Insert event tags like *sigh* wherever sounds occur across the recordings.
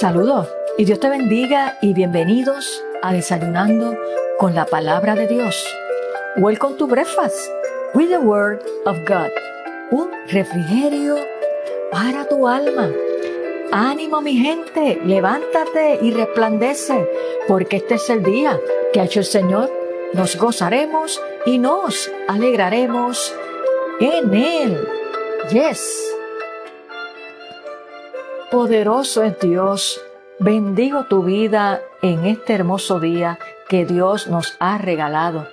Saludos y Dios te bendiga y bienvenidos a Desayunando con la Palabra de Dios. Welcome to Breakfast with the Word of God. Un refrigerio para tu alma. Ánimo mi gente, levántate y resplandece, porque este es el día que ha hecho el Señor. Nos gozaremos y nos alegraremos en Él. Yes. Poderoso es Dios. Bendigo tu vida en este hermoso día que Dios nos ha regalado.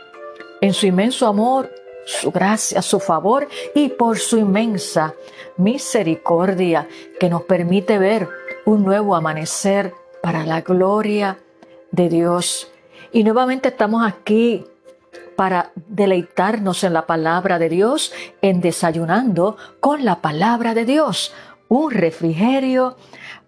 En su inmenso amor, su gracia, su favor y por su inmensa misericordia que nos permite ver un nuevo amanecer para la gloria de Dios. Y nuevamente estamos aquí para deleitarnos en la palabra de Dios, en desayunando con la palabra de Dios un refrigerio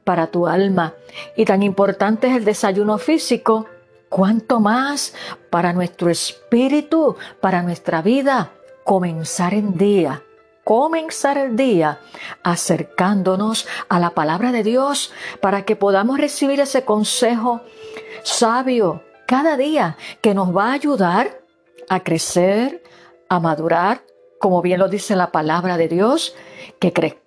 para tu alma. Y tan importante es el desayuno físico, cuanto más para nuestro espíritu, para nuestra vida, comenzar el día. Comenzar el día acercándonos a la palabra de Dios para que podamos recibir ese consejo sabio cada día que nos va a ayudar a crecer, a madurar, como bien lo dice la palabra de Dios, que crezcamos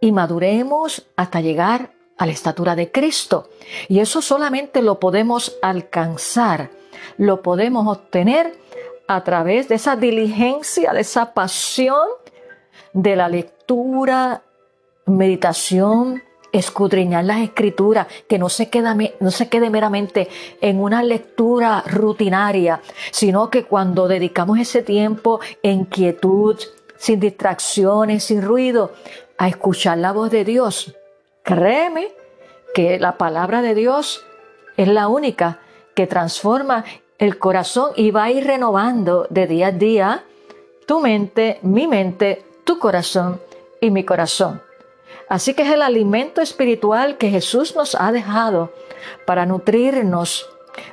y maduremos hasta llegar a la estatura de Cristo. Y eso solamente lo podemos alcanzar, lo podemos obtener a través de esa diligencia, de esa pasión de la lectura, meditación, escudriñar las escrituras, que no se, queda, no se quede meramente en una lectura rutinaria, sino que cuando dedicamos ese tiempo en quietud, sin distracciones, sin ruido, a escuchar la voz de Dios. Créeme que la palabra de Dios es la única que transforma el corazón y va a ir renovando de día a día tu mente, mi mente, tu corazón y mi corazón. Así que es el alimento espiritual que Jesús nos ha dejado para nutrirnos,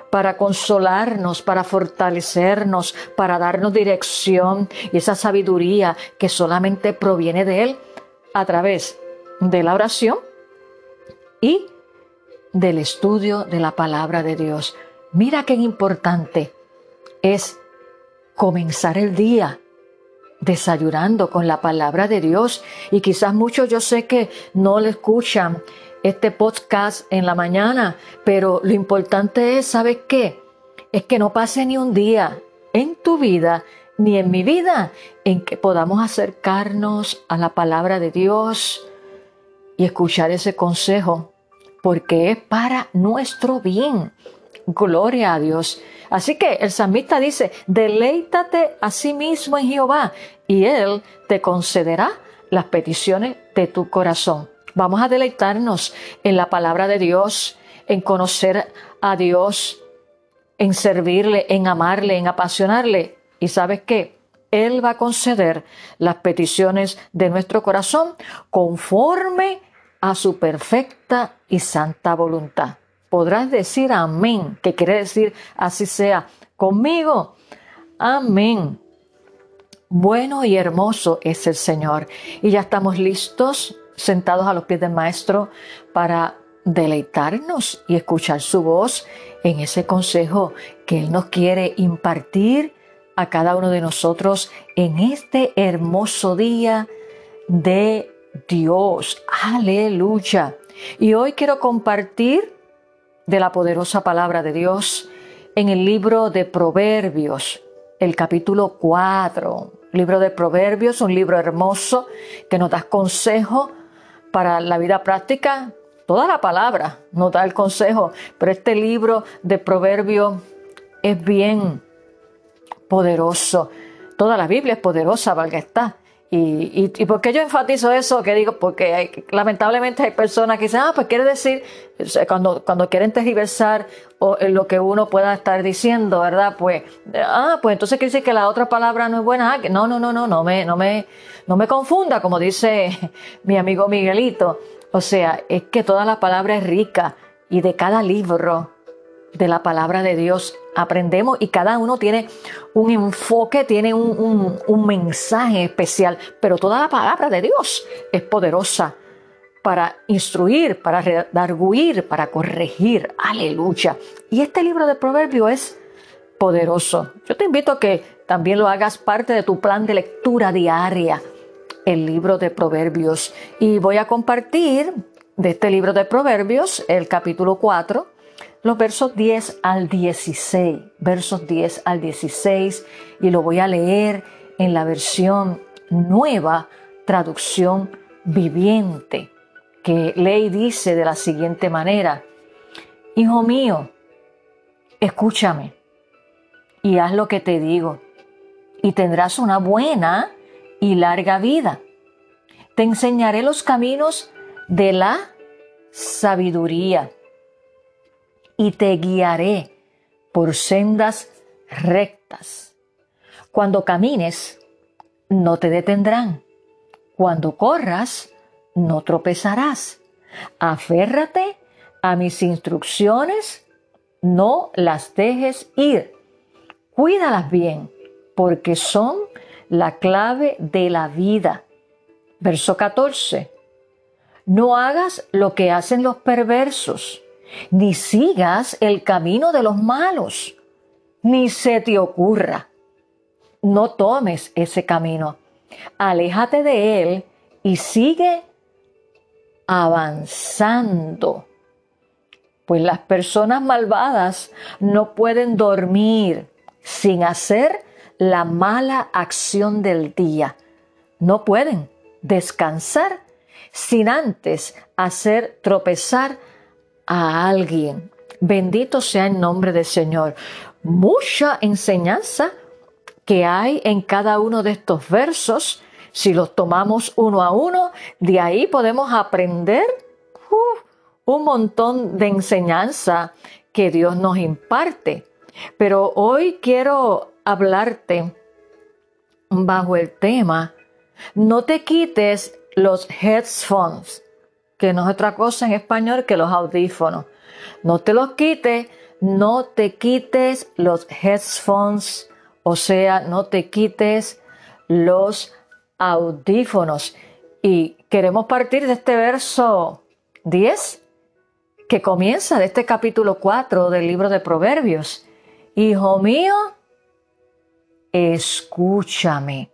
para consolarnos, para fortalecernos, para darnos dirección y esa sabiduría que solamente proviene de Él a través de la oración y del estudio de la palabra de Dios. Mira qué importante es comenzar el día desayunando con la palabra de Dios y quizás muchos yo sé que no le escuchan este podcast en la mañana, pero lo importante es, ¿sabes qué? Es que no pase ni un día en tu vida ni en mi vida en que podamos acercarnos a la palabra de Dios y escuchar ese consejo, porque es para nuestro bien. Gloria a Dios. Así que el salmista dice, deleítate a sí mismo en Jehová y Él te concederá las peticiones de tu corazón. Vamos a deleitarnos en la palabra de Dios, en conocer a Dios, en servirle, en amarle, en apasionarle y sabes qué? Él va a conceder las peticiones de nuestro corazón conforme a su perfecta y santa voluntad. Podrás decir amén, que quiere decir así sea conmigo. Amén. Bueno y hermoso es el Señor. Y ya estamos listos, sentados a los pies del Maestro, para deleitarnos y escuchar su voz en ese consejo que Él nos quiere impartir a cada uno de nosotros en este hermoso día de Dios. Aleluya. Y hoy quiero compartir de la poderosa palabra de Dios en el libro de Proverbios, el capítulo 4. Libro de Proverbios, un libro hermoso que nos da consejo para la vida práctica. Toda la palabra nos da el consejo, pero este libro de Proverbios es bien poderoso. Toda la Biblia es poderosa, valga está. Y, y, por qué yo enfatizo eso? Que digo, porque lamentablemente hay personas que dicen, ah, pues quiere decir, cuando, cuando quieren tergiversar eh, lo que uno pueda estar diciendo, ¿verdad? Pues, ah, pues entonces quiere decir que la otra palabra no es buena. Ah, no, no, no, no, no me, no me, no me confunda, como dice *laughs* mi amigo Miguelito. O sea, es que toda la palabra es rica y de cada libro de la palabra de Dios aprendemos y cada uno tiene un enfoque, tiene un, mensaje especial, pero toda la palabra de Dios es poderosa para instruir, para redarguir, para corregir. Aleluya. Y este libro de Proverbios es poderoso. Yo te invito a que también lo hagas parte de tu plan de lectura diaria, el libro de Proverbios. Y voy a compartir de este libro de Proverbios, el capítulo 4, los versos 10 al 16, versos 10 al 16, y lo voy a leer en la versión nueva, traducción viviente que ley dice de la siguiente manera, Hijo mío, escúchame y haz lo que te digo, y tendrás una buena y larga vida. Te enseñaré los caminos de la sabiduría y te guiaré por sendas rectas. Cuando camines, no te detendrán. Cuando corras, no tropezarás. Aférrate a mis instrucciones, no las dejes ir. Cuídalas bien, porque son la clave de la vida. Verso 14. No hagas lo que hacen los perversos, ni sigas el camino de los malos, ni se te ocurra. No tomes ese camino. Aléjate de él y sigue avanzando. Pues las personas malvadas no pueden dormir sin hacer la mala acción del día. No pueden descansar sin antes hacer tropezar a alguien. Bendito sea el nombre del Señor. Mucha enseñanza que hay en cada uno de estos versos si los tomamos uno a uno, de ahí podemos aprender un montón de enseñanza que Dios nos imparte. Pero hoy quiero hablarte bajo el tema, no te quites los headphones, que no es otra cosa en español que los audífonos. No te los quites, no te quites los headphones, o sea, no te quites los audífonos. Y queremos partir de este verso 10 que comienza de este capítulo 4 del libro de Proverbios. Hijo mío, escúchame,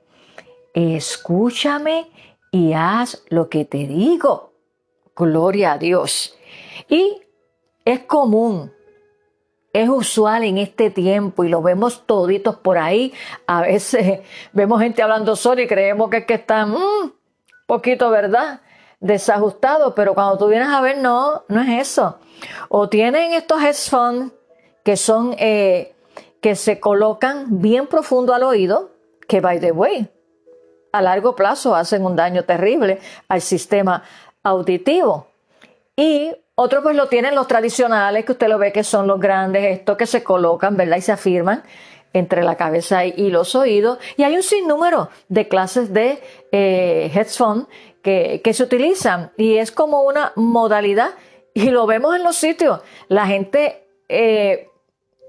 escúchame y haz lo que te digo. Gloria a Dios. Y es común es usual en este tiempo y lo vemos toditos por ahí. A veces *laughs* vemos gente hablando solo y creemos que es que están un mm, poquito, ¿verdad? Desajustados, pero cuando tú vienes a ver, no, no es eso. O tienen estos headphones que son, eh, que se colocan bien profundo al oído, que by the way, a largo plazo hacen un daño terrible al sistema auditivo. Y otros pues lo tienen los tradicionales, que usted lo ve que son los grandes, estos que se colocan, ¿verdad? Y se afirman entre la cabeza y los oídos. Y hay un sinnúmero de clases de eh, headphone que, que se utilizan y es como una modalidad y lo vemos en los sitios. La gente eh,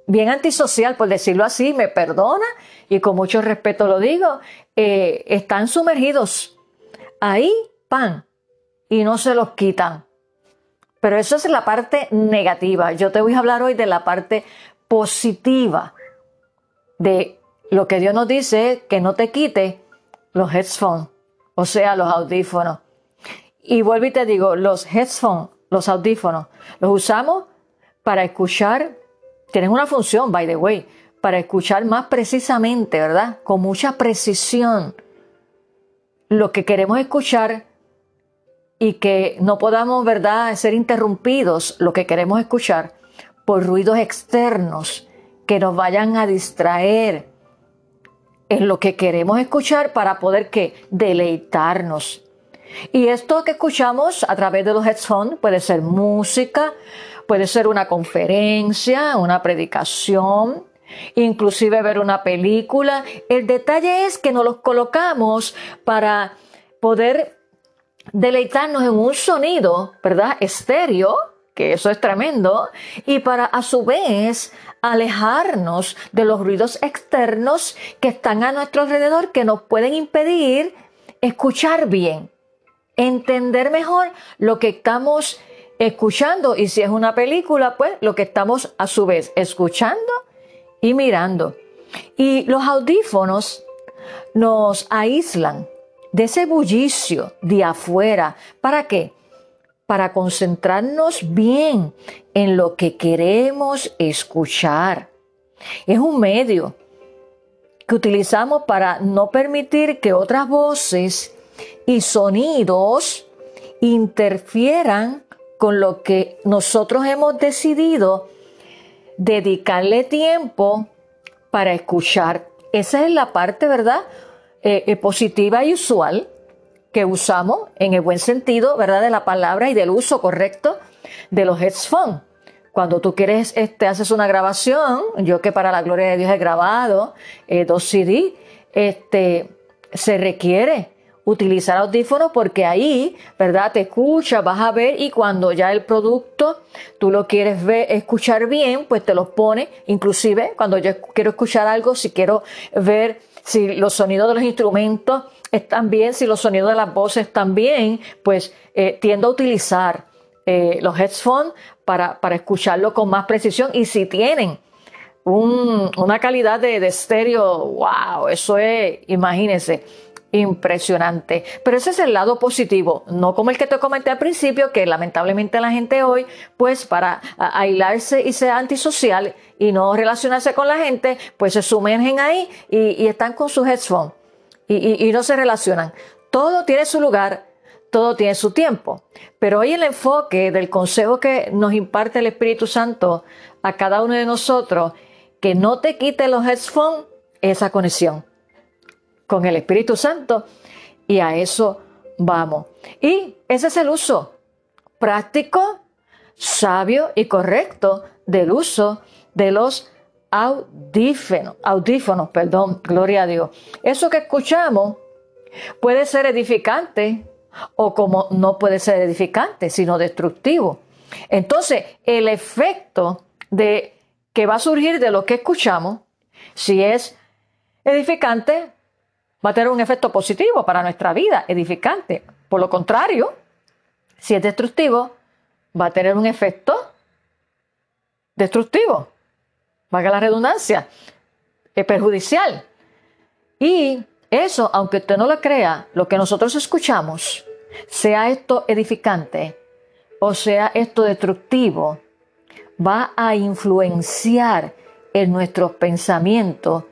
bien antisocial, por decirlo así, me perdona y con mucho respeto lo digo, eh, están sumergidos ahí, pan, y no se los quitan. Pero eso es la parte negativa. Yo te voy a hablar hoy de la parte positiva de lo que Dios nos dice, que no te quite los headphones, o sea, los audífonos. Y vuelvo y te digo, los headphones, los audífonos, los usamos para escuchar, tienen una función, by the way, para escuchar más precisamente, ¿verdad? Con mucha precisión lo que queremos escuchar y que no podamos, ¿verdad?, ser interrumpidos lo que queremos escuchar por ruidos externos que nos vayan a distraer en lo que queremos escuchar para poder que deleitarnos. Y esto que escuchamos a través de los headphones puede ser música, puede ser una conferencia, una predicación, inclusive ver una película. El detalle es que nos los colocamos para poder deleitarnos en un sonido, ¿verdad? Estéreo, que eso es tremendo, y para a su vez alejarnos de los ruidos externos que están a nuestro alrededor que nos pueden impedir escuchar bien. entender mejor lo que estamos escuchando y si es una película, pues lo que estamos a su vez escuchando y mirando. Y los audífonos nos aíslan de ese bullicio de afuera. ¿Para qué? Para concentrarnos bien en lo que queremos escuchar. Es un medio que utilizamos para no permitir que otras voces y sonidos interfieran con lo que nosotros hemos decidido dedicarle tiempo para escuchar. Esa es la parte, ¿verdad? Eh, eh, positiva y usual que usamos en el buen sentido, ¿verdad? De la palabra y del uso correcto de los headphones. Cuando tú quieres, este, haces una grabación, yo que para la gloria de Dios he grabado eh, dos CD, este, se requiere utilizar audífonos porque ahí, ¿verdad? Te escuchas, vas a ver y cuando ya el producto tú lo quieres ver, escuchar bien, pues te los pone. Inclusive cuando yo quiero escuchar algo, si quiero ver si los sonidos de los instrumentos están bien, si los sonidos de las voces están bien, pues eh, tiendo a utilizar eh, los headphones para, para escucharlo con más precisión y si tienen una calidad de, de estéreo, wow, eso es, imagínense impresionante. Pero ese es el lado positivo, no como el que te comenté al principio, que lamentablemente la gente hoy, pues para aislarse y ser antisocial y no relacionarse con la gente, pues se sumergen ahí y, están con sus headphones y, y no se relacionan. Todo tiene su lugar, todo tiene su tiempo. Pero hoy el enfoque del consejo que nos imparte el Espíritu Santo a cada uno de nosotros, que no te quite los headphones, esa conexión con el Espíritu Santo y a eso vamos. Y ese es el uso práctico, sabio y correcto del uso de los audífonos, audífonos, perdón, gloria a Dios. Eso que escuchamos puede ser edificante o como no puede ser edificante, sino destructivo. Entonces, el efecto de que va a surgir de lo que escuchamos, si es edificante, va a tener un efecto positivo para nuestra vida, edificante. Por lo contrario, si es destructivo, va a tener un efecto destructivo, valga la redundancia, es perjudicial. Y eso, aunque usted no lo crea, lo que nosotros escuchamos, sea esto edificante o sea esto destructivo, va a influenciar en nuestros pensamientos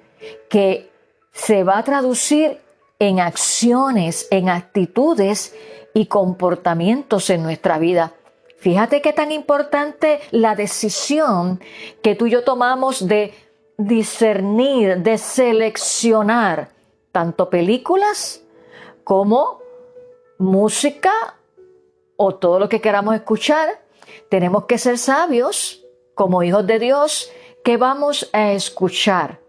que se va a traducir en acciones, en actitudes y comportamientos en nuestra vida. Fíjate qué tan importante la decisión que tú y yo tomamos de discernir, de seleccionar tanto películas como música o todo lo que queramos escuchar. Tenemos que ser sabios como hijos de Dios que vamos a escuchar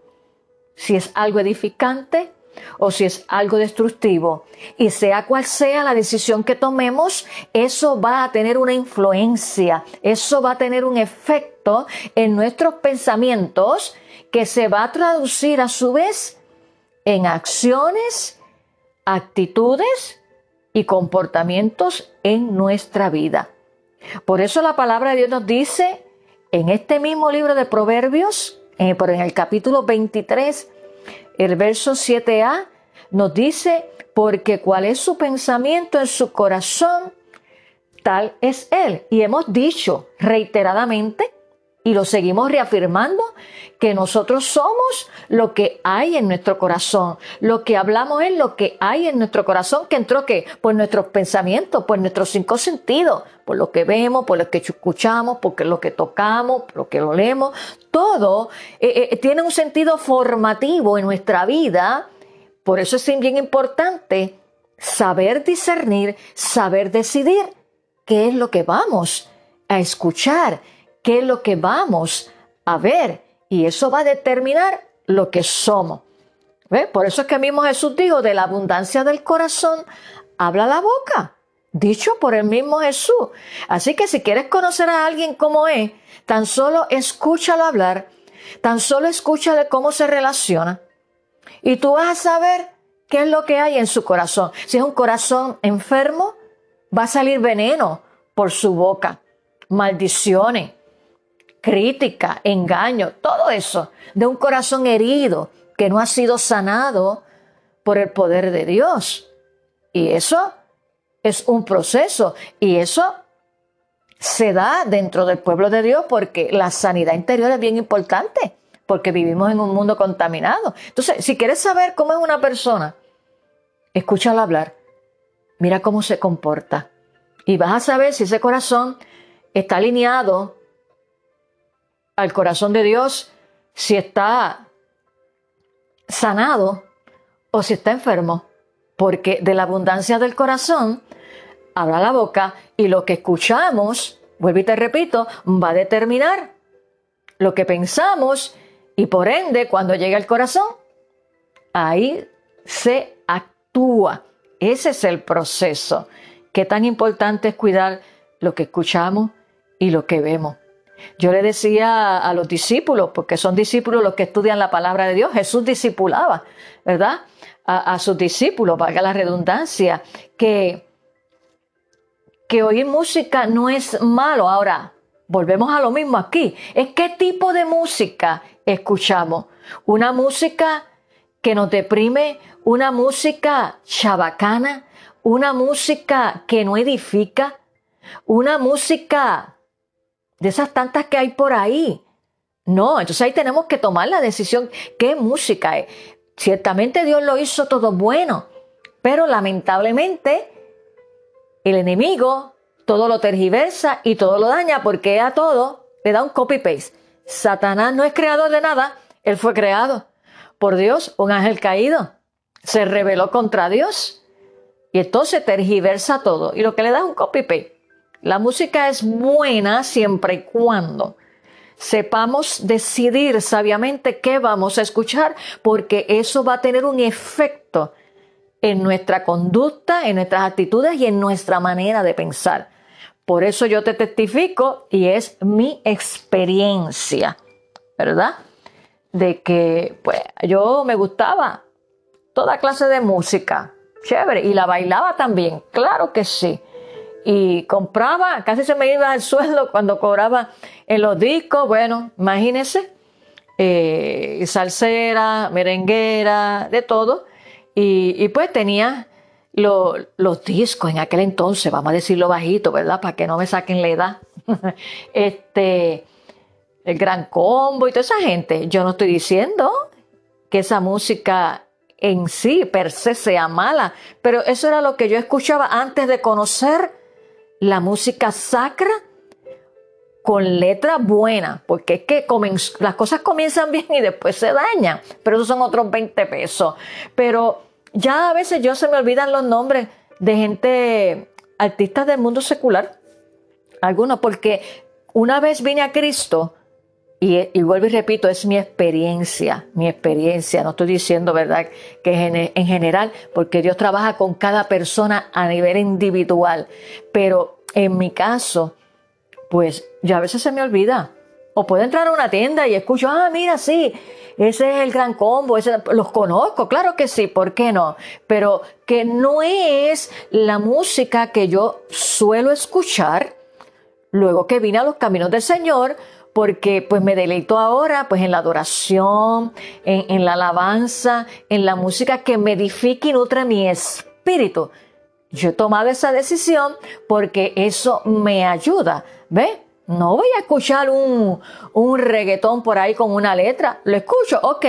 si es algo edificante o si es algo destructivo. Y sea cual sea la decisión que tomemos, eso va a tener una influencia, eso va a tener un efecto en nuestros pensamientos que se va a traducir a su vez en acciones, actitudes y comportamientos en nuestra vida. Por eso la palabra de Dios nos dice en este mismo libro de Proverbios, eh, en el capítulo 23, el verso 7a, nos dice, porque cuál es su pensamiento en su corazón, tal es él. Y hemos dicho reiteradamente, y lo seguimos reafirmando, que nosotros somos lo que hay en nuestro corazón. Lo que hablamos es lo que hay en nuestro corazón, que entró que por nuestros pensamientos, por nuestros cinco sentidos, por lo que vemos, por lo que escuchamos, por lo que tocamos, por lo que lo leemos. Todo eh, eh, tiene un sentido formativo en nuestra vida. Por eso es bien importante saber discernir, saber decidir qué es lo que vamos a escuchar, qué es lo que vamos a ver y eso va a determinar lo que somos. Por eso es que mismo Jesús dijo, de la abundancia del corazón habla la boca, dicho por el mismo Jesús. Así que si quieres conocer a alguien como es, tan solo escúchalo hablar, tan solo escúchale cómo se relaciona y tú vas a saber qué es lo que hay en su corazón. Si es un corazón enfermo, va a salir veneno por su boca, maldiciones, crítica, engaño, todo eso de un corazón herido que no ha sido sanado por el poder de Dios. Y eso es un proceso y eso se da dentro del pueblo de Dios porque la sanidad interior es bien importante, porque vivimos en un mundo contaminado. Entonces, si quieres saber cómo es una persona, escúchalo hablar, mira cómo se comporta y vas a saber si ese corazón está alineado al corazón de Dios, si está sanado o si está enfermo, porque de la abundancia del corazón habla la boca y lo que escuchamos, vuelvo y te repito, va a determinar lo que pensamos y por ende cuando llega el corazón, ahí se actúa. Ese es el proceso. Qué tan importante es cuidar lo que escuchamos y lo que vemos. Yo le decía a los discípulos, porque son discípulos los que estudian la palabra de Dios, Jesús discipulaba, ¿verdad? A, sus discípulos, valga la redundancia, que que oír música no es malo. Ahora, volvemos a lo mismo aquí. Es qué tipo de música escuchamos. Una música que nos deprime, una música chabacana, una música que no edifica, una música de esas tantas que hay por ahí. No, entonces ahí tenemos que tomar la decisión qué música es. Ciertamente Dios lo hizo todo bueno, pero lamentablemente el enemigo todo lo tergiversa y todo lo daña porque a todo le da un copy-paste. Satanás no es creador de nada, él fue creado por Dios, un ángel caído. Se rebeló contra Dios y entonces tergiversa todo y lo que le da es un copy-paste. La música es buena siempre y cuando sepamos decidir sabiamente qué vamos a escuchar porque eso va a tener un efecto en nuestra conducta, en nuestras actitudes y en nuestra manera de pensar. Por eso yo te testifico y es mi experiencia, ¿verdad? De que pues yo me gustaba toda clase de música, chévere, y la bailaba también, claro que sí. Y compraba, casi se me iba el sueldo cuando cobraba en los discos, bueno, imagínense, eh, salsera, merenguera, de todo. Y, pues tenía los discos en aquel entonces, vamos a decirlo bajito, ¿verdad? Para que no me saquen la edad. *laughs* este, el gran combo y toda esa gente. Yo no estoy diciendo que esa música en sí, per se, sea mala, pero eso era lo que yo escuchaba antes de conocer la música sacra con letra buena, porque es que las cosas comienzan bien y después se dañan, pero esos son otros 20 pesos. Pero ya a veces yo se me olvidan los nombres de gente, artistas del mundo secular, algunos, porque una vez vine a Cristo, y, vuelvo y repito, es mi experiencia, mi experiencia, no estoy diciendo, ¿verdad?, que en general, porque Dios trabaja con cada persona a nivel individual, pero en mi caso, pues ya a veces se me olvida. O puedo entrar a una tienda y escucho, ah, mira, sí, ese es el gran combo, los conozco, claro que sí, ¿por qué no? Pero que no es la música que yo suelo escuchar luego que vine a los caminos del Señor, porque pues me deleito ahora pues en la adoración, en, la alabanza, en la música que me edifica y nutre mi espíritu. Yo he tomado esa decisión porque eso me ayuda ¿Ve? No voy a escuchar un, un reggaetón por ahí con una letra. Lo escucho, ok,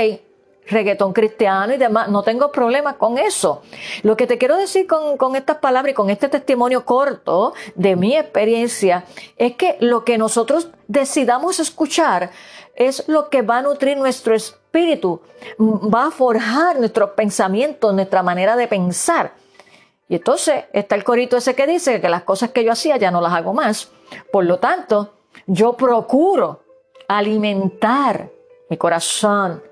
reggaetón cristiano y demás, no tengo problema con eso. Lo que te quiero decir con, con, estas palabras y con este testimonio corto de mi experiencia es que lo que nosotros decidamos escuchar es lo que va a nutrir nuestro espíritu, va a forjar nuestros pensamientos, nuestra manera de pensar. Y entonces está el corito ese que dice que las cosas que yo hacía ya no las hago más. Por lo tanto, yo procuro alimentar mi corazón,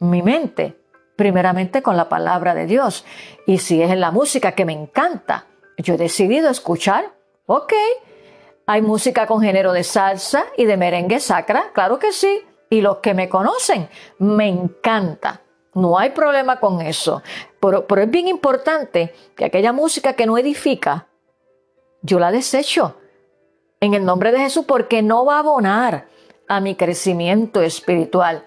mi mente, primeramente con la palabra de Dios. Y si es en la música que me encanta, yo he decidido escuchar, ok, hay música con género de salsa y de merengue sacra, claro que sí. Y los que me conocen, me encanta. No hay problema con eso. Pero, pero, es bien importante que aquella música que no edifica, yo la desecho en el nombre de Jesús porque no va a abonar a mi crecimiento espiritual.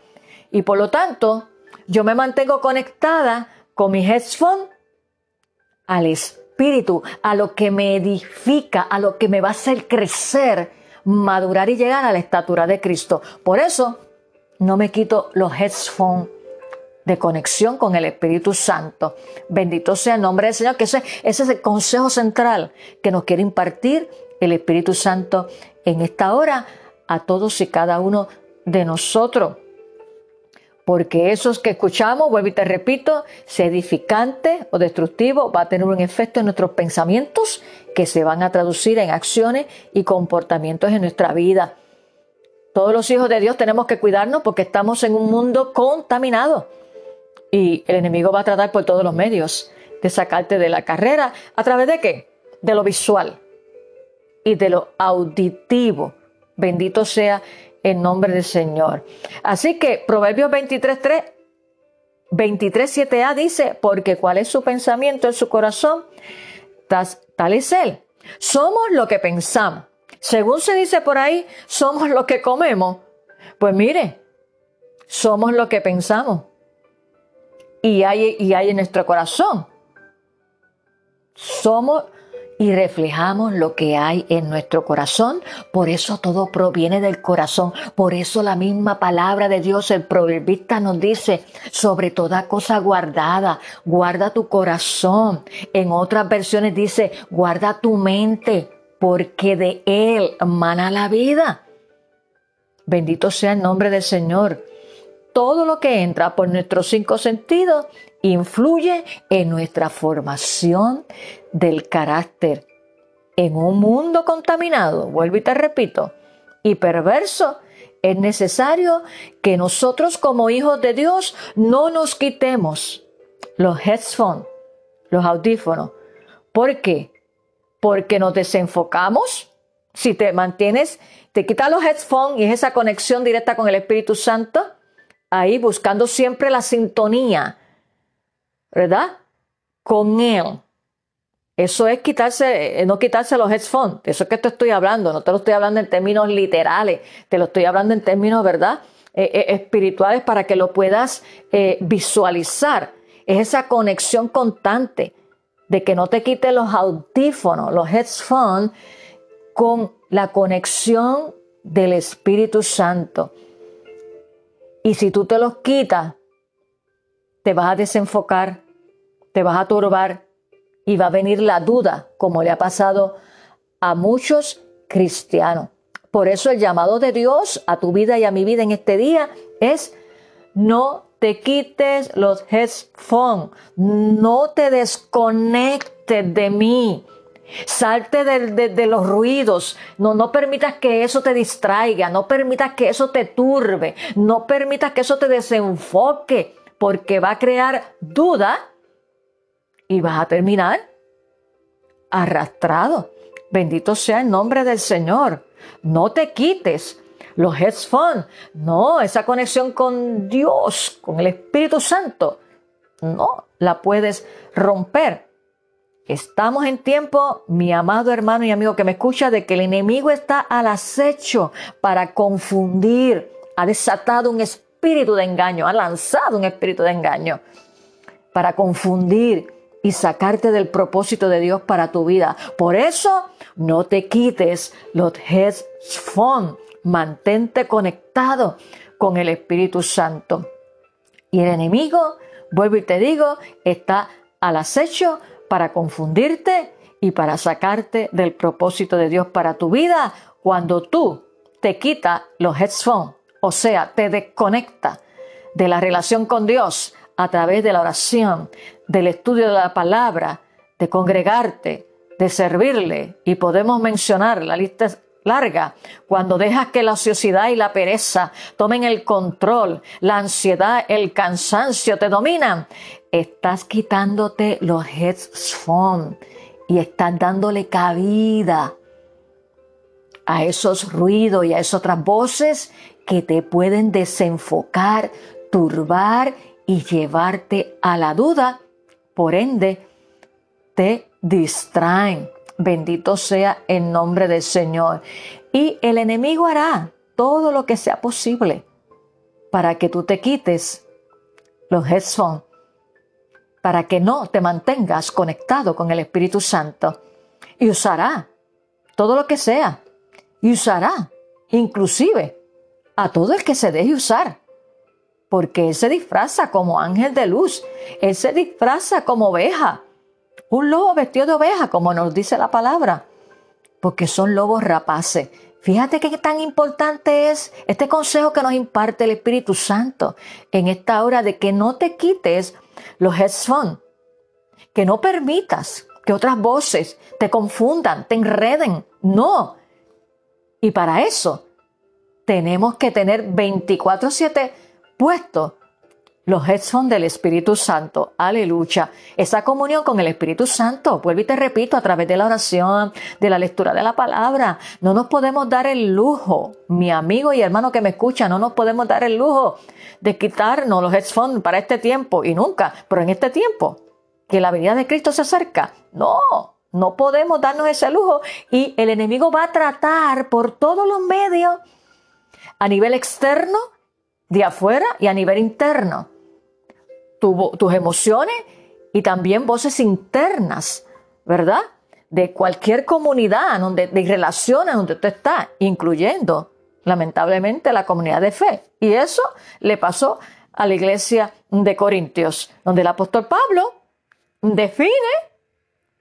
Y por lo tanto, yo me mantengo conectada con mi headphone al espíritu, a lo que me edifica, a lo que me va a hacer crecer, madurar y llegar a la estatura de Cristo. Por eso, no me quito los headphones de conexión con el Espíritu Santo. Bendito sea el nombre del Señor, que ese, ese es el consejo central que nos quiere impartir el Espíritu Santo en esta hora a todos y cada uno de nosotros. Porque esos que escuchamos, vuelvo y te repito, sea edificante o destructivo, va a tener un efecto en nuestros pensamientos que se van a traducir en acciones y comportamientos en nuestra vida. Todos los hijos de Dios tenemos que cuidarnos porque estamos en un mundo contaminado y el enemigo va a tratar por todos los medios de sacarte de la carrera. ¿A través de qué? De lo visual y de lo auditivo. Bendito sea el nombre del Señor. Así que Proverbios 23.3, 23.7a dice, porque cuál es su pensamiento en su corazón, tal es él. Somos lo que pensamos. Según se dice por ahí, somos lo que comemos. Pues mire, somos lo que pensamos y hay, y hay en nuestro corazón. Somos y reflejamos lo que hay en nuestro corazón. Por eso todo proviene del corazón. Por eso la misma palabra de Dios, el proverbista nos dice, sobre toda cosa guardada, guarda tu corazón. En otras versiones dice, guarda tu mente, porque de él mana la vida. Bendito sea el nombre del Señor todo lo que entra por nuestros cinco sentidos influye en nuestra formación del carácter. En un mundo contaminado, vuelvo y te repito, y perverso, es necesario que nosotros como hijos de Dios no nos quitemos los headphones, los audífonos. ¿Por qué? Porque nos desenfocamos. Si te mantienes, te quitas los headphones y es esa conexión directa con el Espíritu Santo, ahí buscando siempre la sintonía, ¿verdad? Con Él. Eso es quitarse, eh, no quitarse los headphones. Eso es que te estoy hablando. No te lo estoy hablando en términos literales. Te lo estoy hablando en términos, ¿verdad? Eh, eh, espirituales para que lo puedas visualizar. Es esa conexión constante de que no te quites los audífonos, los headphones, con la conexión del Espíritu Santo. Y si tú te los quitas, te vas a desenfocar, te vas a turbar y va a venir la duda, como le ha pasado a muchos cristianos. Por eso el llamado de Dios a tu vida y a mi vida en este día es no te quites los headphones, no te desconectes de mí. Salte de, los ruidos. No, no permitas que eso te distraiga. No permitas que eso te turbe. No permitas que eso te desenfoque. Porque va a crear duda y vas a terminar arrastrado. Bendito sea el nombre del Señor. No te quites los headphones. No, esa conexión con Dios, con el Espíritu Santo. No la puedes romper Estamos en tiempo, mi amado hermano y amigo que me escucha, de que el enemigo está al acecho para confundir. Ha desatado un espíritu de engaño, ha lanzado un espíritu de engaño para confundir y sacarte del propósito de Dios para tu vida. Por eso, no te quites los headphones. Mantente conectado con el Espíritu Santo. Y el enemigo, vuelvo y te digo, está al acecho para confundirte y para sacarte del propósito de Dios para tu vida cuando tú te quitas los headphones, o sea, te desconecta de la relación con Dios a través de la oración, del estudio de la palabra, de congregarte, de servirle. Y podemos mencionar, la lista larga, cuando dejas que la ociosidad y la pereza tomen el control, la ansiedad, el cansancio te dominan, estás quitándote los headphones y estás dándole cabida a esos ruidos y a esas otras voces que te pueden desenfocar, turbar y llevarte a la duda. Por ende, te distraen. Bendito sea el nombre del Señor. Y el enemigo hará todo lo que sea posible para que tú te quites los headphones, para que no te mantengas conectado con el Espíritu Santo. Y usará todo lo que sea. Y usará inclusive a todo el que se deje usar. Porque Él se disfraza como ángel de luz. Él se disfraza como oveja. Un lobo vestido de oveja, como nos dice la palabra. Porque son lobos rapaces. Fíjate qué tan importante es este consejo que nos imparte el Espíritu Santo en esta hora de que no te quites los headphones, que no permitas que otras voces te confundan, te enreden. No. Y para eso tenemos que tener 24/7 puestos los headphones del Espíritu Santo. Aleluya. Esa comunión con el Espíritu Santo, vuelvo y te repito, a través de la oración, de la lectura de la palabra. No nos podemos dar el lujo, mi amigo y hermano que me escucha, no nos podemos dar el lujo de quitarnos los headphones para este tiempo y nunca, pero en este tiempo, que la venida de Cristo se acerca. No, no podemos darnos ese lujo y el enemigo va a tratar por todos los medios, a nivel externo, de afuera y a nivel interno, tus emociones y también voces internas, ¿verdad? De cualquier comunidad donde, de relaciones donde tú estás, incluyendo, lamentablemente, la comunidad de fe. Y eso le pasó a la iglesia de Corintios, donde el apóstol Pablo define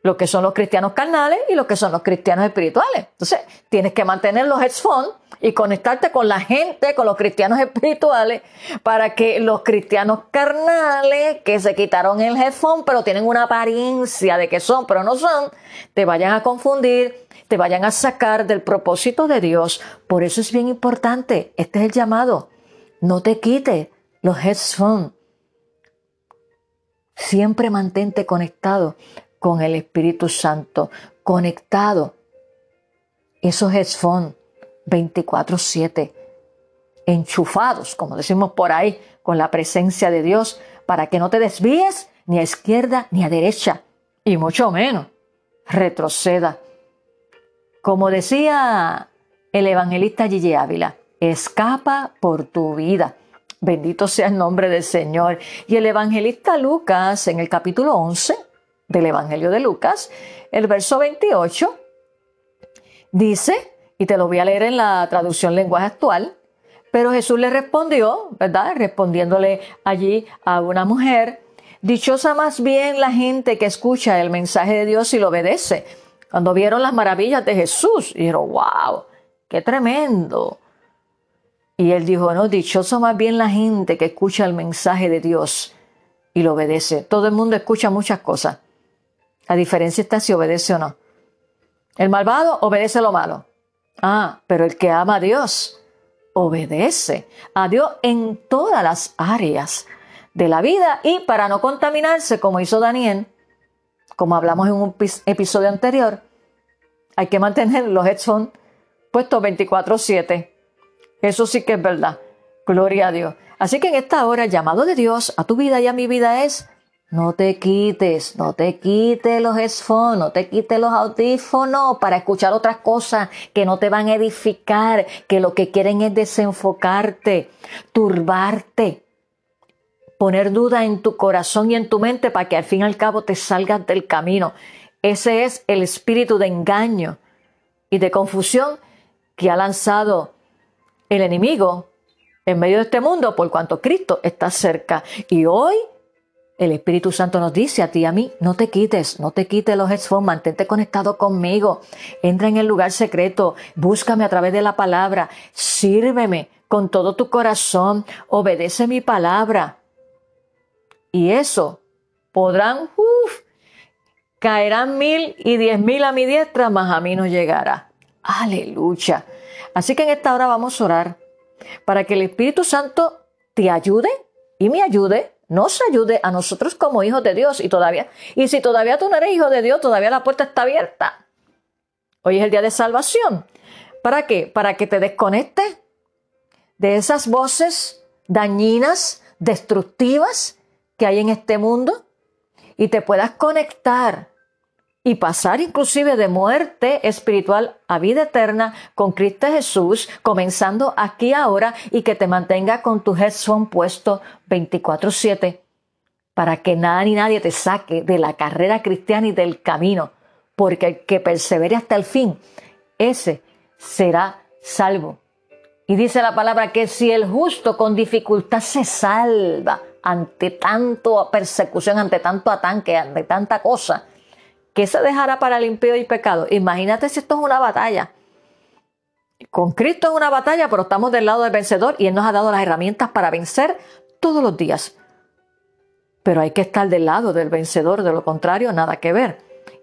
lo que son los cristianos carnales y lo que son los cristianos espirituales. Entonces, tienes que mantener los headphones y conectarte con la gente, con los cristianos *laughs* espirituales, para que los cristianos carnales que se quitaron el headphone, pero tienen una apariencia de que son, pero no son, te vayan a confundir, te vayan a sacar del propósito de Dios. Por eso es bien importante, este es el llamado, no te quites los headphones. Siempre mantente conectado con el Espíritu Santo, conectado. Esos headphones 24/7, enchufados, como decimos por ahí, con la presencia de Dios, para que no te desvíes ni a izquierda ni a derecha, y mucho menos retroceda. Como decía el evangelista Gigi Ávila, escapa por tu vida. Bendito sea el nombre del Señor. Y el evangelista Lucas, en el capítulo 11, del Evangelio de Lucas, el verso 28, dice, y te lo voy a leer en la traducción lenguaje actual, pero Jesús le respondió, ¿verdad? Respondiéndole allí a una mujer, dichosa más bien la gente que escucha el mensaje de Dios y lo obedece. Cuando vieron las maravillas de Jesús, dijeron, wow, qué tremendo. Y él dijo, no, dichoso más bien la gente que escucha el mensaje de Dios y lo obedece. Todo el mundo escucha muchas cosas, la diferencia está si obedece o no. El malvado obedece lo malo. Ah, pero el que ama a Dios obedece a Dios en todas las áreas de la vida y para no contaminarse, como hizo Daniel, como hablamos en un episodio anterior, hay que mantener los headphones puestos 24/7. Eso sí que es verdad. Gloria a Dios. Así que en esta hora el llamado de Dios a tu vida y a mi vida es no te quites, no te quites los headphones, no te quites los audífonos para escuchar otras cosas que no te van a edificar, que lo que quieren es desenfocarte, turbarte, poner duda en tu corazón y en tu mente para que al fin y al cabo te salgas del camino. Ese es el espíritu de engaño y de confusión que ha lanzado el enemigo en medio de este mundo por cuanto Cristo está cerca. Y hoy el Espíritu Santo nos dice a ti y a mí, no te quites, no te quites los headphones, mantente conectado conmigo, entra en el lugar secreto, búscame a través de la palabra, sírveme con todo tu corazón, obedece mi palabra. Y eso podrán, uff, caerán mil y diez mil a mi diestra, mas a mí no llegará. Aleluya. Así que en esta hora vamos a orar para que el Espíritu Santo te ayude y me ayude nos ayude a nosotros como hijos de Dios y todavía, y si todavía tú no eres hijo de Dios, todavía la puerta está abierta. Hoy es el día de salvación. ¿Para qué? Para que te desconectes de esas voces dañinas, destructivas que hay en este mundo y te puedas conectar y pasar inclusive de muerte espiritual a vida eterna con Cristo Jesús, comenzando aquí ahora y que te mantenga con tu headphone puesto 24/7 para que nada ni nadie te saque de la carrera cristiana y del camino, porque el que persevere hasta el fin, ese será salvo. Y dice la palabra que si el justo con dificultad se salva ante tanto persecución, ante tanto atanque, ante tanta cosa, ¿qué se dejará para el impío y pecado? Imagínate si esto es una batalla. Con Cristo es una batalla, pero estamos del lado del vencedor y Él nos ha dado las herramientas para vencer todos los días. Pero hay que estar del lado del vencedor, de lo contrario, nada que ver.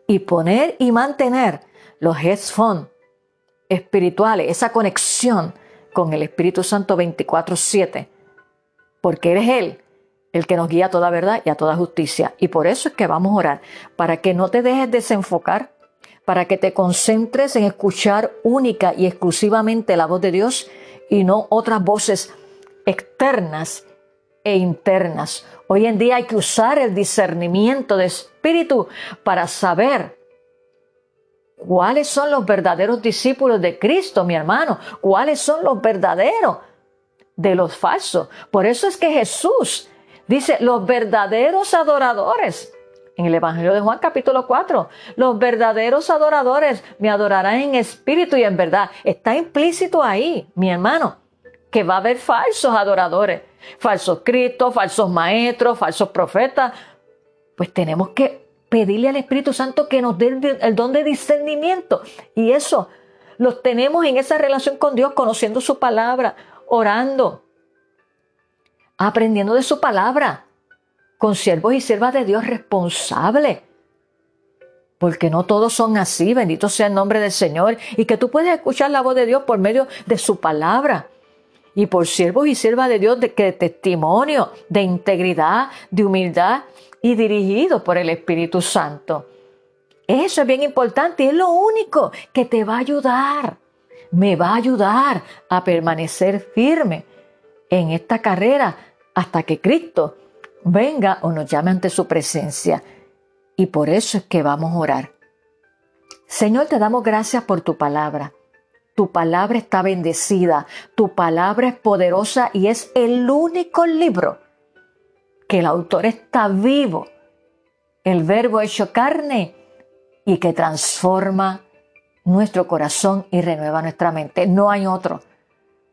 Y poner y mantener los headphones espirituales, esa conexión con el Espíritu Santo 24/7, porque eres Él el que nos guía a toda verdad y a toda justicia. Y por eso es que vamos a orar, para que no te dejes desenfocar, para que te concentres en escuchar única y exclusivamente la voz de Dios y no otras voces externas e internas. Hoy en día hay que usar el discernimiento de espíritu para saber cuáles son los verdaderos discípulos de Cristo, mi hermano, cuáles son los verdaderos de los falsos. Por eso es que Jesús Dice, los verdaderos adoradores. En el Evangelio de Juan capítulo 4, los verdaderos adoradores me adorarán en espíritu y en verdad. Está implícito ahí, mi hermano, que va a haber falsos adoradores, falsos cristos, falsos maestros, falsos profetas. Pues tenemos que pedirle al Espíritu Santo que nos dé el don de discernimiento. Y eso los tenemos en esa relación con Dios, conociendo su palabra, orando, aprendiendo de su palabra, con siervos y siervas de Dios responsables. Porque no todos son así, bendito sea el nombre del Señor, y que tú puedes escuchar la voz de Dios por medio de su palabra. Y por siervos y siervas de Dios de, que testimonio, de integridad, de humildad y dirigido por el Espíritu Santo. Eso es bien importante y es lo único que te va a ayudar. Me va a ayudar a permanecer firme en esta carrera hasta que Cristo venga o nos llame ante su presencia. Y por eso es que vamos a orar. Señor, te damos gracias por tu palabra. Tu palabra está bendecida, tu palabra es poderosa y es el único libro que el autor está vivo, el verbo hecho carne y que transforma nuestro corazón y renueva nuestra mente. No hay otro.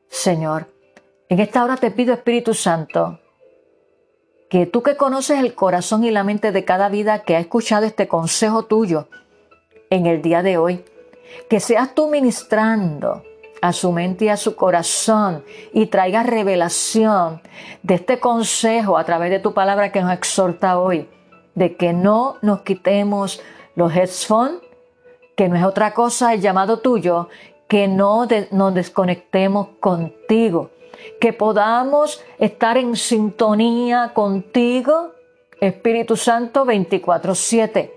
Señor, en esta hora te pido, Espíritu Santo, que tú que conoces el corazón y la mente de cada vida que ha escuchado este consejo tuyo en el día de hoy, que seas tú ministrando a su mente y a su corazón y traigas revelación de este consejo a través de tu palabra que nos exhorta hoy, de que no nos quitemos los headphones, que no es otra cosa el llamado tuyo, que no nos desconectemos contigo, que podamos estar en sintonía contigo, Espíritu Santo 24/7,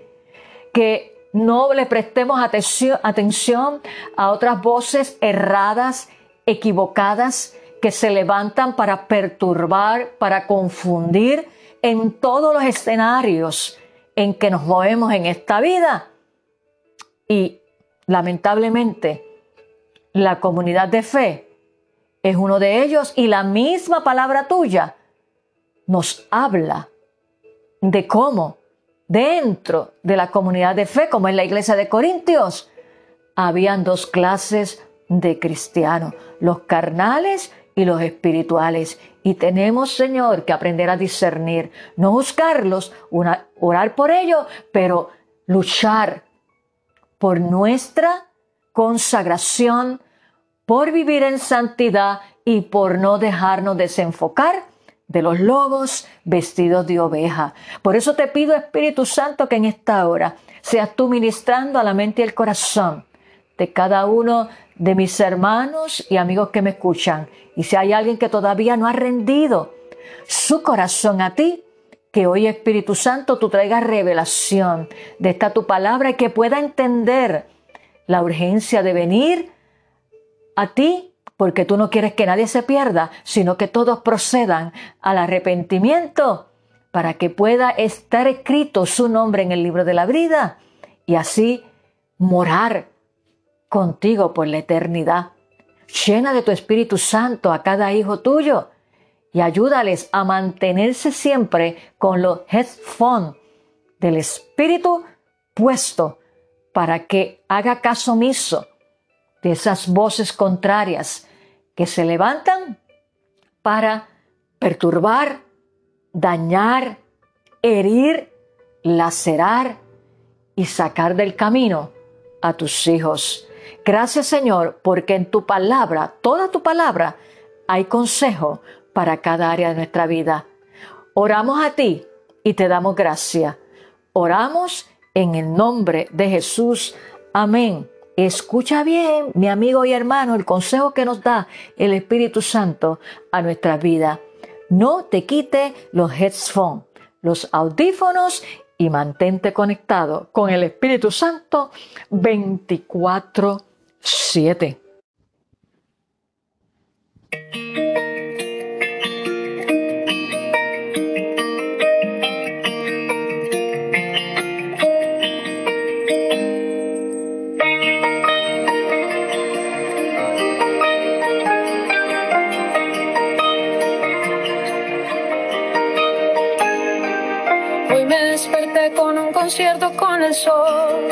que no le prestemos atención, a otras voces erradas, equivocadas, que se levantan para perturbar, para confundir en todos los escenarios en que nos movemos en esta vida. Y lamentablemente, la comunidad de fe es uno de ellos y la misma palabra tuya nos habla de cómo dentro de la comunidad de fe, como en la iglesia de Corintios, habían dos clases de cristianos, los carnales y los espirituales. Y tenemos, Señor, que aprender a discernir, no buscarlos, orar por ellos, pero luchar por nuestra consagración por vivir en santidad y por no dejarnos desenfocar de los lobos vestidos de oveja. Por eso te pido, Espíritu Santo, que en esta hora seas tú ministrando a la mente y el corazón de cada uno de mis hermanos y amigos que me escuchan. Y si hay alguien que todavía no ha rendido su corazón a ti, que hoy Espíritu Santo tú traigas revelación de esta tu palabra y que pueda entender la urgencia de venir a ti, porque tú no quieres que nadie se pierda, sino que todos procedan al arrepentimiento para que pueda estar escrito su nombre en el libro de la vida y así morar contigo por la eternidad. Llena de tu Espíritu Santo a cada hijo tuyo y ayúdales a mantenerse siempre con los headphones del Espíritu puesto para que haga caso omiso esas voces contrarias que se levantan para perturbar, dañar, herir, lacerar y sacar del camino a tus hijos. Gracias Señor, porque en tu palabra, toda tu palabra, hay consejo para cada área de nuestra vida. Oramos a ti y te damos gracia. Oramos en el nombre de Jesús. Amén. Escucha bien, mi amigo y hermano, el consejo que nos da el Espíritu Santo a nuestra vida. No te quite los headphones, los audífonos y mantente conectado con el Espíritu Santo 24/7. Concierto con el sol.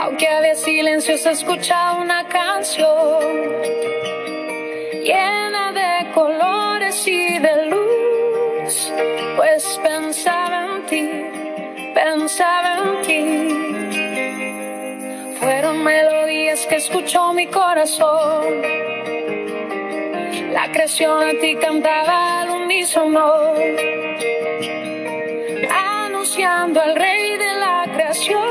Aunque había silencio, se escuchaba una canción llena de colores y de luz. Pues pensaba en ti, pensaba en ti. Fueron melodías que escuchó mi corazón. La creación a ti cantaba al unísono al rey de la creación,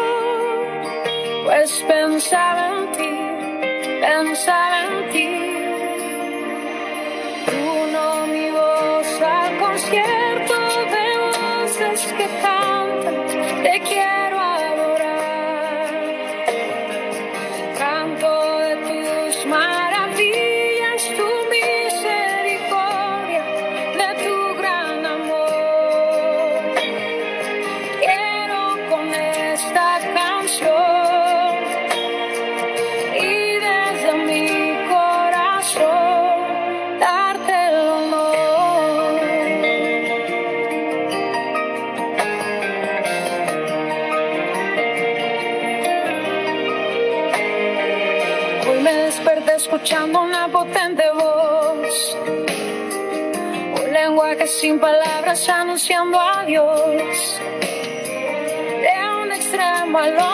pues pensaba en ti, pensaba en ti. Uno mi voz al concierto sin palabras anunciando a Dios. De un extremo al otro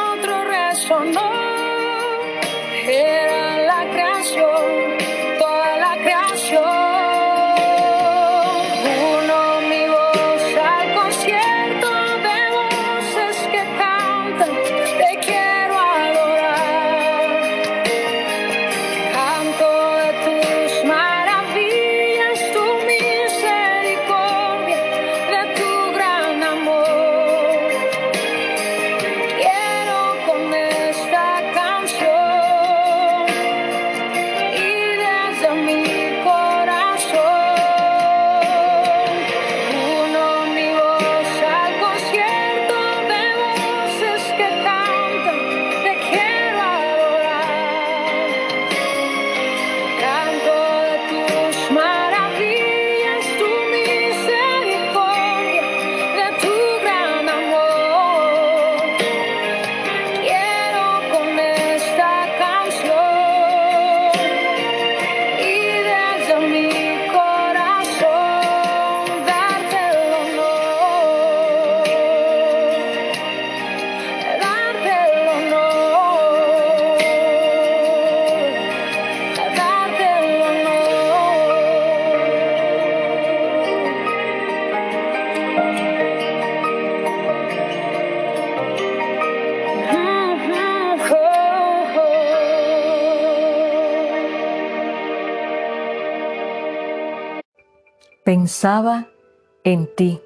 en ti.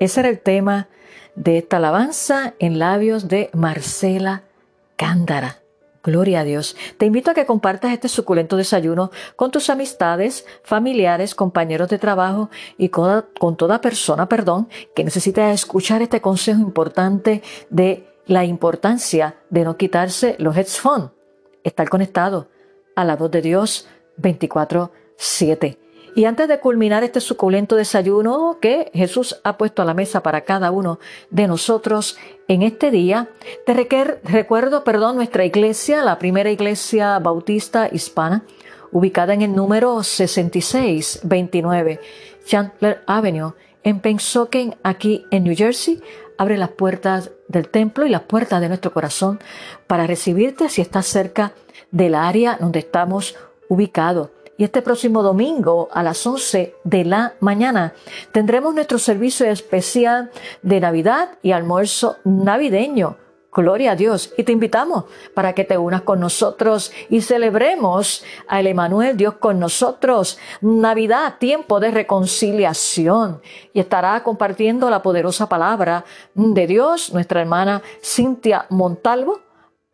Ese era el tema de esta alabanza en labios de Marcela Cándara. Gloria a Dios. Te invito a que compartas este suculento desayuno con tus amistades, familiares, compañeros de trabajo y con, con toda persona, perdón, que necesite escuchar este consejo importante de la importancia de no quitarse los headphones, estar conectado a la voz de Dios 24/7. Y antes de culminar este suculento desayuno que Jesús ha puesto a la mesa para cada uno de nosotros en este día, te recuerdo, perdón, nuestra iglesia, la primera iglesia bautista hispana, ubicada en el número 6629 Chandler Avenue, en Pensoken, aquí en New Jersey, abre las puertas del templo y las puertas de nuestro corazón para recibirte si estás cerca del área donde estamos ubicados. Y este próximo domingo a las 11 de la mañana tendremos nuestro servicio especial de Navidad y almuerzo navideño Gloria a Dios. Y te invitamos para que te unas con nosotros y celebremos al Emanuel, Dios con nosotros. Navidad, tiempo de reconciliación. Y estará compartiendo la poderosa palabra de Dios nuestra hermana Cintia Montalvo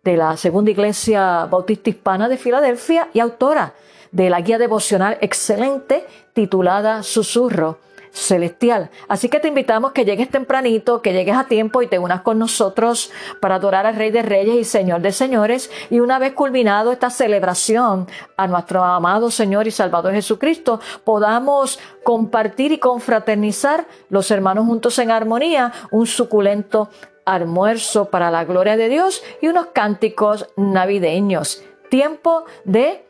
de la Segunda Iglesia Bautista Hispana de Filadelfia y autora de la guía devocional excelente titulada Susurro celestial. Así que te invitamos que llegues tempranito, que llegues a tiempo y te unas con nosotros para adorar al Rey de Reyes y Señor de Señores. Y una vez culminado esta celebración a nuestro amado Señor y Salvador Jesucristo, podamos compartir y confraternizar los hermanos juntos en armonía un suculento almuerzo para la gloria de Dios y unos cánticos navideños. Tiempo de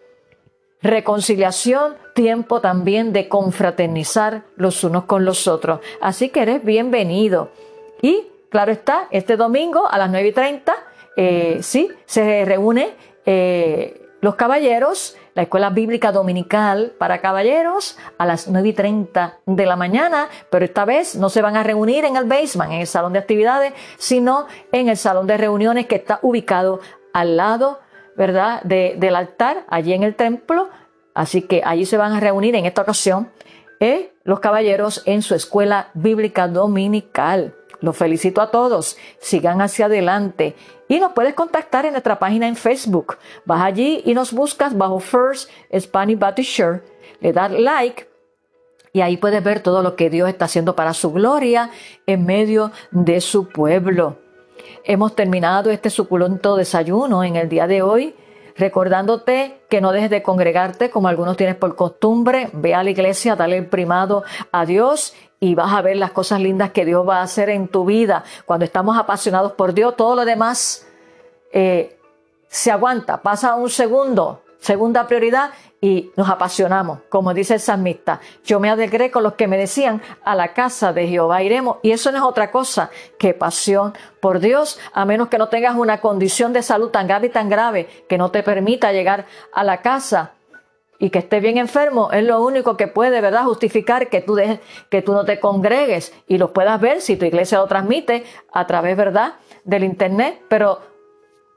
reconciliación, tiempo también de confraternizar los unos con los otros. Así que eres bienvenido. Y claro está, este domingo a las 9 y 30, eh, sí, se reúne eh, los caballeros, la escuela bíblica dominical para caballeros a las 9 y 30 de la mañana, pero esta vez no se van a reunir en el basement, en el salón de actividades, sino en el salón de reuniones que está ubicado al lado ¿verdad? del altar allí en el templo. Así que allí se van a reunir en esta ocasión eh, los caballeros en su escuela bíblica dominical. Los felicito a todos. Sigan hacia adelante. Y nos puedes contactar en nuestra página en Facebook. Vas allí y nos buscas bajo First Spanish Baptist Church. Le das like y ahí puedes ver todo lo que Dios está haciendo para su gloria en medio de su pueblo. Hemos terminado este suculento desayuno en el día de hoy, recordándote que no dejes de congregarte como algunos tienes por costumbre. Ve a la iglesia, dale el primado a Dios y vas a ver las cosas lindas que Dios va a hacer en tu vida. Cuando estamos apasionados por Dios, todo lo demás eh, se aguanta, pasa un segundo, segunda prioridad y nos apasionamos, como dice el salmista. Yo me alegré con los que me decían, a la casa de Jehová iremos. Y eso no es otra cosa que pasión por Dios, a menos que no tengas una condición de salud tan grave y tan grave que no te permita llegar a la casa y que estés bien enfermo, es lo único que puede, ¿verdad?, justificar que tú, dejes, que tú no te congregues y lo puedas ver si tu iglesia lo transmite a través, ¿verdad?, del internet. Pero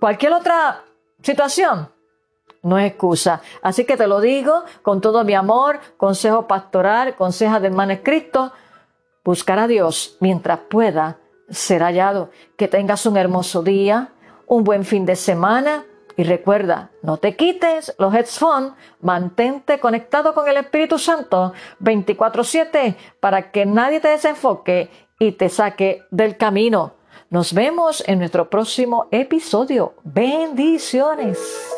cualquier otra situación, no es excusa. Así que te lo digo con todo mi amor, consejo pastoral, conseja del manuscrito, buscar a Dios mientras pueda ser hallado. Que tengas un hermoso día, un buen fin de semana y recuerda, no te quites los headphones, mantente conectado con el Espíritu Santo 24/7 para que nadie te desenfoque y te saque del camino. Nos vemos en nuestro próximo episodio. Bendiciones.